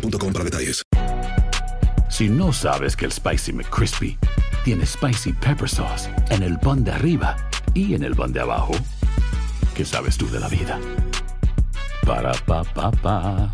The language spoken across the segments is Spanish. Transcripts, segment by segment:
boostmobile.com para detalles. Si no sabes que el Spicy McCrispy tiene Spicy Pepper Sauce en el pan de arriba y en el pan de abajo, ¿qué sabes tú de la vida? Para, pa, pa, pa.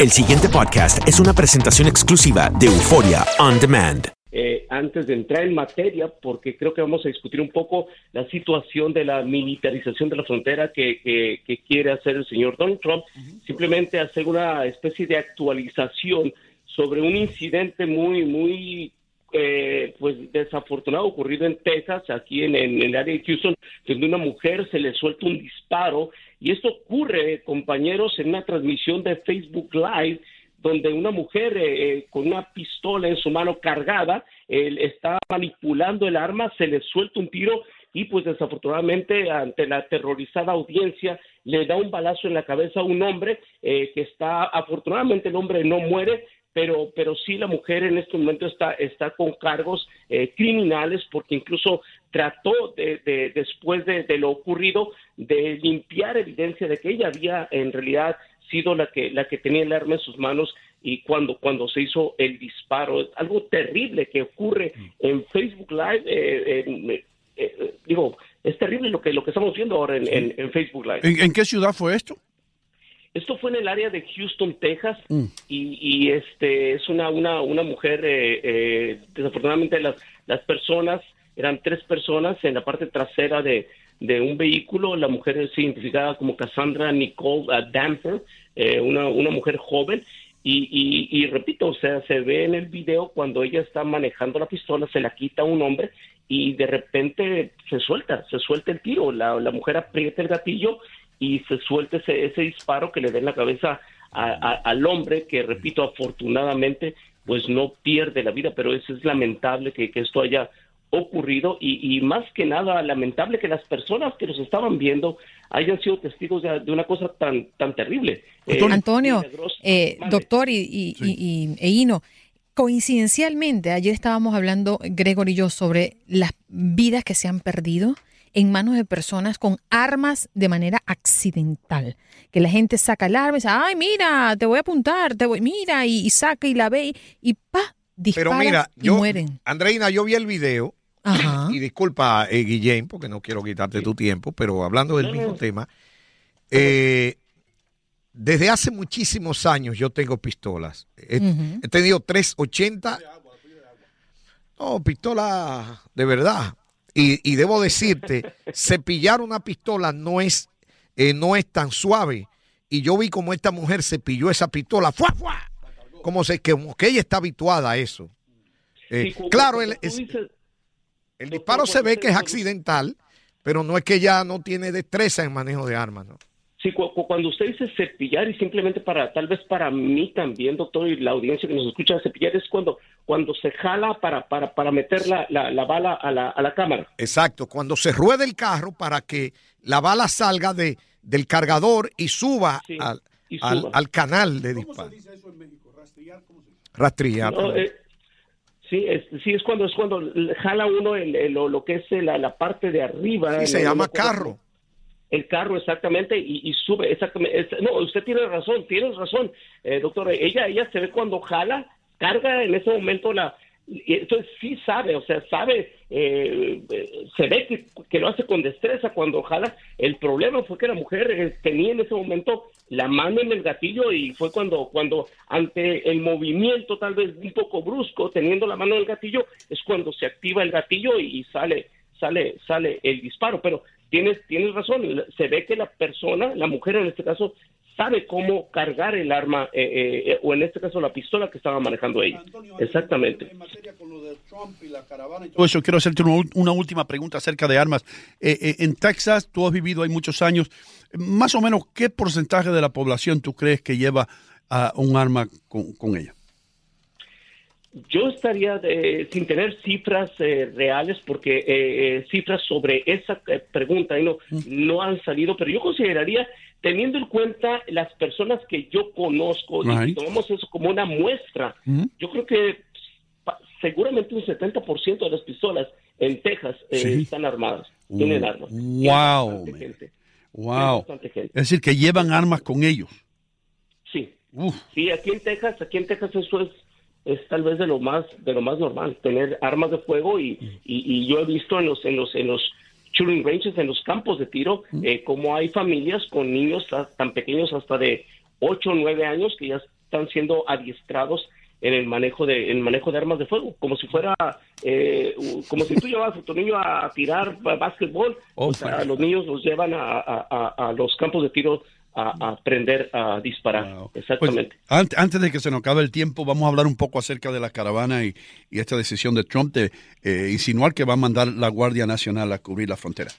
El siguiente podcast es una presentación exclusiva de Euforia On Demand. Antes de entrar en materia, porque creo que vamos a discutir un poco la situación de la militarización de la frontera que, que, quiere hacer el señor Donald Trump, simplemente hacer una especie de actualización sobre un incidente muy, muy eh, pues desafortunado ocurrido en Texas, aquí en, en, el área de Houston, donde una mujer se le suelta un disparo y esto ocurre, compañeros, en una transmisión de Facebook Live donde una mujer eh, eh, con una pistola en su mano cargada está manipulando el arma, se le suelta un tiro y pues desafortunadamente ante la aterrorizada audiencia le da un balazo en la cabeza a un hombre eh, que está, afortunadamente el hombre no muere, pero, pero sí la mujer en este momento está, está con cargos criminales porque incluso trató de, después de, lo ocurrido de limpiar evidencia de que ella había en realidad sido la que, la que tenía el arma en sus manos y cuando, cuando se hizo el disparo. Algo terrible que ocurre en Facebook Live. Eh, eh, eh, digo, es terrible lo que, lo que estamos viendo ahora en, Facebook Live. ¿En, qué ciudad fue esto? Esto fue en el área de Houston, Texas, mm. y, este es una, una, una mujer, desafortunadamente las, las personas, eran tres personas en la parte trasera de, de un vehículo. La mujer es identificada como Cassandra Nicole uh, Damper, eh, una, una mujer joven. Y, y, repito, o sea, se ve en el video cuando ella está manejando la pistola, se la quita a un hombre y de repente se suelta, se suelta el tiro. La, la mujer aprieta el gatillo y se suelta ese, ese disparo que le da en la cabeza al hombre, que repito, afortunadamente, pues no pierde la vida, pero eso es lamentable que, que esto haya ocurrido y, más que nada lamentable que las personas que nos estaban viendo hayan sido testigos de, una cosa tan tan terrible. Eh, Antonio, eh, doctor y, y, e Hino, coincidencialmente ayer estábamos hablando Gregor y yo sobre las vidas que se han perdido en manos de personas con armas de manera accidental. Que la gente saca el arma y dice, ay, mira, te voy a apuntar, te voy, mira, y, saca y la ve y, pa, dispara Pero mira, y mueren. Andreina, yo vi el video y disculpa, eh, Guillén, porque no quiero quitarte tu tiempo, pero hablando del mismo tema, eh, desde hace muchísimos años yo tengo pistolas. He, tenido 380. No, pistola de verdad. Y, debo decirte, cepillar una pistola no es, eh, no es tan suave. Y yo vi como esta mujer cepilló esa pistola. ¡Fua, fua! Como, se, que, que ella está habituada a eso. claro, él, es, el disparo se ve que es accidental, pero no es que ya no tiene destreza en manejo de armas, ¿no? Sí, cuando usted dice cepillar y simplemente para, tal vez para mí también, doctor, y la audiencia que nos escucha, cepillar es cuando, cuando se jala para, para, para meter la, la, bala a la, a la cámara. Exacto, cuando se rueda el carro para que la bala salga de, del cargador y suba, al, Al, canal de disparo. ¿Cómo se dice eso en México? ¿Rastrillar? ¿Cómo se dice? Rastrillar. Sí, es, sí, es cuando es cuando jala uno el, lo, que es la, la, parte de arriba. Sí, se llama carro. El carro, exactamente, y, sube, exactamente. no, usted tiene razón, tiene razón, eh, doctor. Ella, ella se ve cuando jala, carga en ese momento la, entonces sí sabe, o sea, sabe, eh, se ve que, que, lo hace con destreza cuando ojalá. El problema fue que la mujer eh, tenía en ese momento la mano en el gatillo y fue cuando, cuando ante el movimiento tal vez un poco brusco, teniendo la mano en el gatillo, es cuando se activa el gatillo y sale, sale, sale el disparo. Pero tienes, tienes razón, se ve que la persona, la mujer en este caso, sabe cómo cargar el arma, eh, eh, eh, o en este caso la pistola que estaba manejando ella. Exactamente. eso, quiero hacerte una, última pregunta acerca de armas. en Texas, tú has vivido ahí muchos años. Más o menos, ¿qué porcentaje de la población tú crees que lleva un arma con, ella? Yo estaría sin tener cifras reales, porque cifras sobre esa pregunta no, no han salido, pero yo consideraría teniendo en cuenta las personas que yo conozco y tomamos eso como una muestra, yo creo que seguramente un 70% de las pistolas en Texas eh, están armadas, tienen armas. Wow. Wow. Es decir, que llevan armas con ellos. Sí. Sí, aquí en Texas, aquí en Texas eso es es tal vez de lo más de lo más normal tener armas de fuego y, y, yo he visto en los en los en los shooting ranges, en los campos de tiro, eh, como hay familias con niños tan pequeños hasta de 8 o 9 años que ya están siendo adiestrados en el manejo de el manejo de armas de fuego, como si fuera eh, como si tú llevas a tu niño a tirar básquetbol, oh, o los niños los llevan a, a, los campos de tiro a, aprender a disparar. Pues, Exactamente. antes, de que se nos acabe el tiempo, vamos a hablar un poco acerca de la caravana y, esta decisión de Trump de eh, insinuar que va a mandar la Guardia Nacional a cubrir la frontera.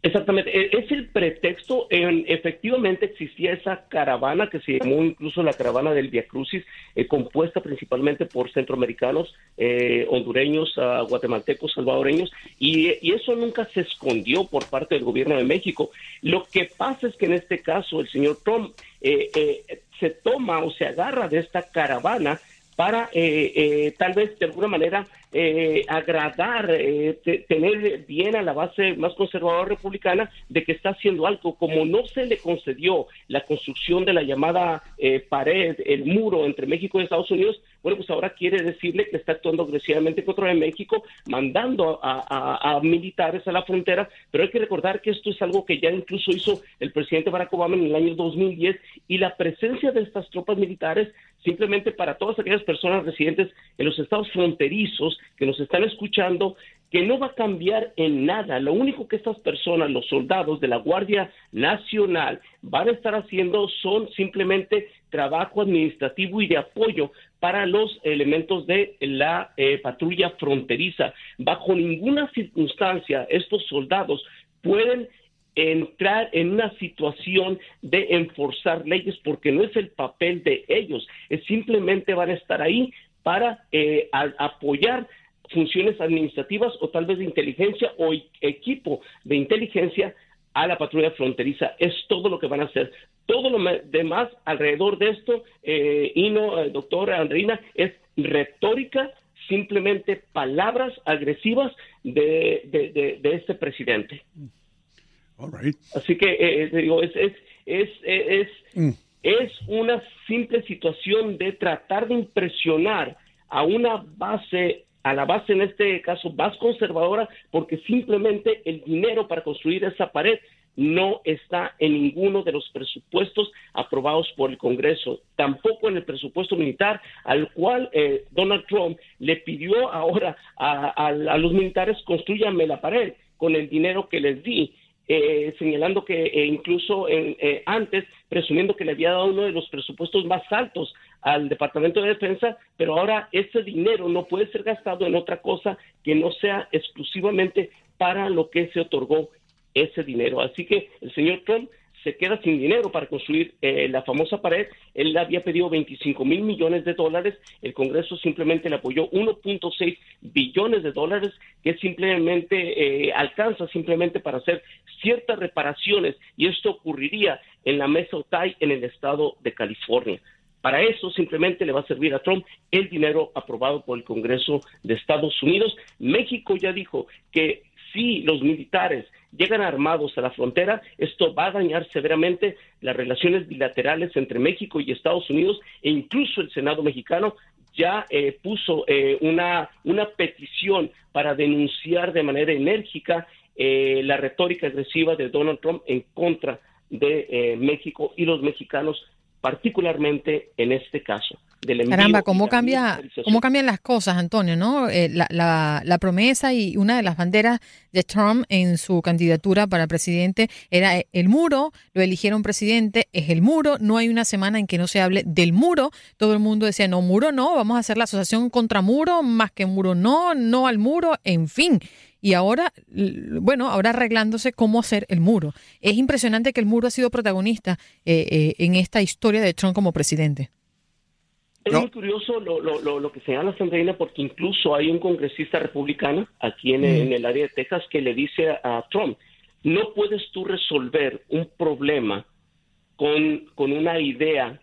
Exactamente, e, es el pretexto. En, efectivamente existía esa caravana que se llamó incluso la caravana del Via Crucis, eh, compuesta principalmente por centroamericanos, eh, hondureños, uh, guatemaltecos, salvadoreños, y, y, eso nunca se escondió por parte del gobierno de México. Lo que pasa es que en este caso el señor Trump eh, se toma o se agarra de esta caravana para tal vez de alguna manera eh, agradar, eh, tener bien a la base más conservadora republicana de que está haciendo algo. Como no se le concedió la construcción de la llamada eh, pared, el muro entre México y Estados Unidos, bueno, pues ahora quiere decirle que está actuando agresivamente contra México, mandando a, militares a la frontera, pero hay que recordar que esto es algo que ya incluso hizo el presidente Barack Obama en el año 2010 y la presencia de estas tropas militares simplemente para todas aquellas personas residentes en los estados fronterizos que nos están escuchando, que no va a cambiar en nada. Lo único que estas personas, los soldados de la Guardia Nacional, van a estar haciendo son simplemente trabajo administrativo y de apoyo para los elementos de la eh, patrulla fronteriza. Bajo ninguna circunstancia estos soldados pueden entrar en una situación de enforzar leyes porque no es el papel de ellos, es simplemente van a estar ahí para eh, apoyar funciones administrativas o tal vez de inteligencia o equipo de inteligencia a la patrulla fronteriza. Es todo lo que van a hacer. Todo lo demás alrededor de esto, eh, Ino, eh, doctora Andreina, es retórica, simplemente palabras agresivas de, de, este presidente. Así que eh, digo, es, es, es, es, mm. es una simple situación de tratar de impresionar a una base a la base en este caso más conservadora porque simplemente el dinero para construir esa pared no está en ninguno de los presupuestos aprobados por el Congreso, tampoco en el presupuesto militar al cual eh, Donald Trump le pidió ahora a, los militares construyanme la pared con el dinero que les di. Eh, señalando que eh, incluso antes, presumiendo que le había dado uno de los presupuestos más altos al Departamento de Defensa, pero ahora ese dinero no puede ser gastado en otra cosa que no sea exclusivamente para lo que se otorgó ese dinero. Así que el señor Trump se queda sin dinero para construir eh, la famosa pared. Él había pedido 25 mil millones de dólares. El Congreso simplemente le apoyó 1.6 billones de dólares, que simplemente eh, alcanza simplemente para hacer ciertas reparaciones. Y esto ocurriría en la Mesa Otay en el estado de California. Para eso simplemente le va a servir a Trump el dinero aprobado por el Congreso de Estados Unidos. México ya dijo que si los militares llegan armados a la frontera, esto va a dañar severamente las relaciones bilaterales entre México y Estados Unidos e incluso el Senado mexicano ya eh, puso eh, una, petición para denunciar de manera enérgica eh, la retórica agresiva de Donald Trump en contra de México y los mexicanos, particularmente en este caso. Caramba, ¿cómo, cambia, ¿cómo cambian las cosas, Antonio? ¿no? Eh, la, la, la, promesa y una de las banderas de Trump en su candidatura para presidente era eh, el muro, lo eligieron presidente, es el muro, no hay una semana en que no se hable del muro, todo el mundo decía, no, muro no, vamos a hacer la asociación contra muro, más que muro no, no al muro, en fin. Y ahora, bueno, ahora arreglándose cómo hacer el muro. Es impresionante que el muro ha sido protagonista eh, en esta historia de Trump como presidente. Es muy curioso lo, lo, lo, que señala Sandrina, porque incluso hay un congresista republicano aquí en, en, el área de Texas que le dice a Trump, no puedes tú resolver un problema con, con una idea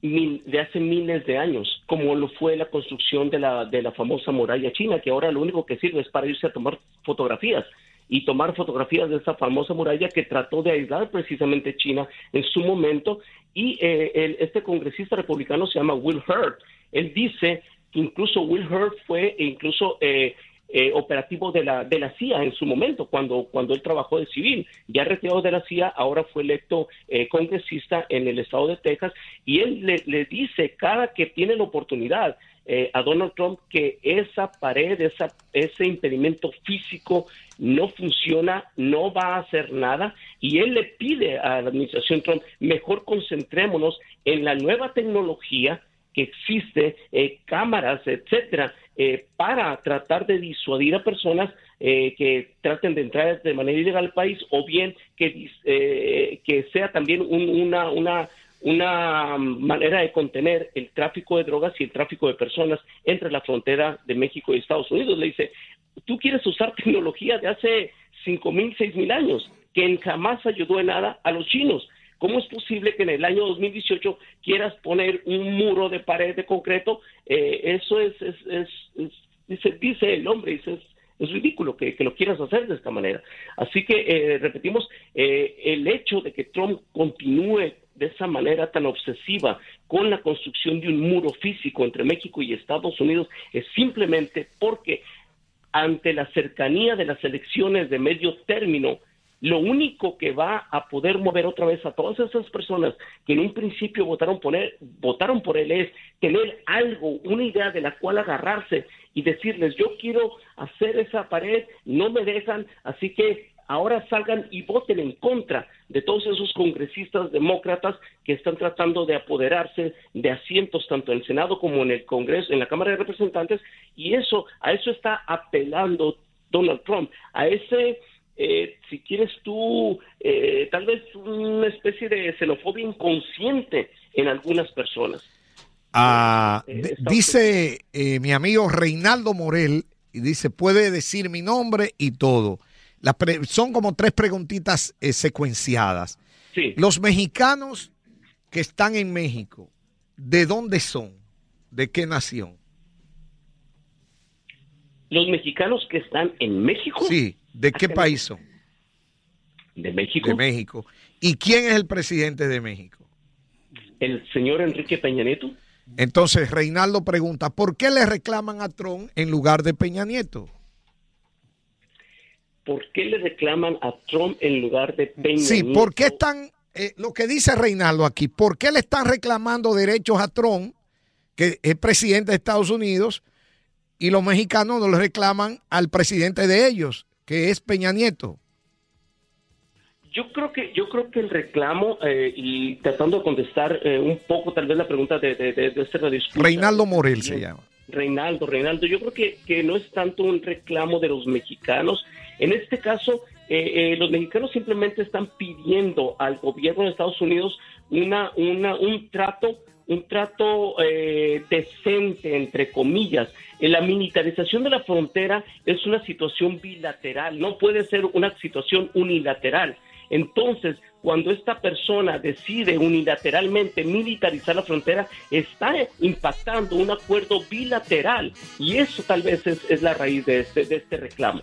de hace miles de años, como lo fue la construcción de la, de la famosa muralla china, que ahora lo único que sirve es para irse a tomar fotografías y tomar fotografías de esa famosa muralla que trató de aislar precisamente China en su momento. Y eh, este congresista republicano se llama Will Hurt. Él dice que incluso Will Hurt fue incluso eh, eh, operativo de la, de la CIA en su momento, cuando, cuando él trabajó de civil. Ya retirado de la CIA, ahora fue electo congresista en el estado de Texas y él le, le dice cada que tiene la oportunidad eh, a Donald Trump que esa pared, ese impedimento físico no funciona, no va a hacer nada y él le pide a la administración Trump, mejor concentrémonos en la nueva tecnología que existe, eh, cámaras, etcétera, eh, para tratar de disuadir a personas que traten de entrar de manera ilegal al país o bien que, que sea también una, una una manera de contener el tráfico de drogas y el tráfico de personas entre la frontera de México y Estados Unidos. Le dice, tú quieres usar tecnología de hace cinco mil, seis mil años, que jamás ayudó en nada a los chinos. ¿Cómo es posible que en el año 2018 quieras poner un muro de pared de concreto? Eh, eso es, es, dice, dice, el hombre, dice, es, ridículo que, lo quieras hacer de esta manera. Así que, eh, repetimos, eh, el hecho de que Trump continúe de esa manera tan obsesiva con la construcción de un muro físico entre México y Estados Unidos es simplemente porque ante la cercanía de las elecciones de medio término, lo único que va a poder mover otra vez a todas esas personas que en un principio votaron por él, votaron por él es tener algo, una idea de la cual agarrarse y decirles yo quiero hacer esa pared, no me dejan, así que ahora salgan y voten en contra de todos esos congresistas demócratas que están tratando de apoderarse de asientos tanto en el Senado como en el Congreso, en la Cámara de Representantes, y eso, a eso está apelando Donald Trump, a ese eh, si quieres tú, eh, tal vez una especie de xenofobia inconsciente en algunas personas. Ah, eh, dice mi amigo Reinaldo Morel, y dice, puede decir mi nombre y todo son como tres preguntitas eh, secuenciadas. Los mexicanos que están en México, ¿de dónde son? ¿De qué nación? Los mexicanos que están en México. Sí, ¿de qué país son? De México. De México. ¿Y quién es el presidente de México? El señor Enrique Peña Nieto. Entonces, Reinaldo pregunta, ¿por qué le reclaman a Trump en lugar de Peña Nieto? ¿por qué le reclaman a Trump en lugar de Peña Sí, ¿por qué están, eh, lo que dice Reinaldo aquí, ¿por qué le están reclamando derechos a Trump, que es presidente de Estados Unidos, y los mexicanos no le reclaman al presidente de ellos, que es Peña Nieto? Yo creo que yo creo que el reclamo eh, y tratando de contestar eh, un poco tal vez la pregunta de, de, de, este Reinaldo Morel se llama. Reinaldo, Reinaldo, yo creo que, que no es tanto un reclamo de los mexicanos, en este caso, eh, eh, los mexicanos simplemente están pidiendo al gobierno de Estados Unidos una, una, un trato un trato eh, decente, entre comillas. La militarización de la frontera es una situación bilateral, no puede ser una situación unilateral. Entonces, cuando esta persona decide unilateralmente militarizar la frontera, está impactando un acuerdo bilateral y eso tal vez es, la raíz de este, de este reclamo.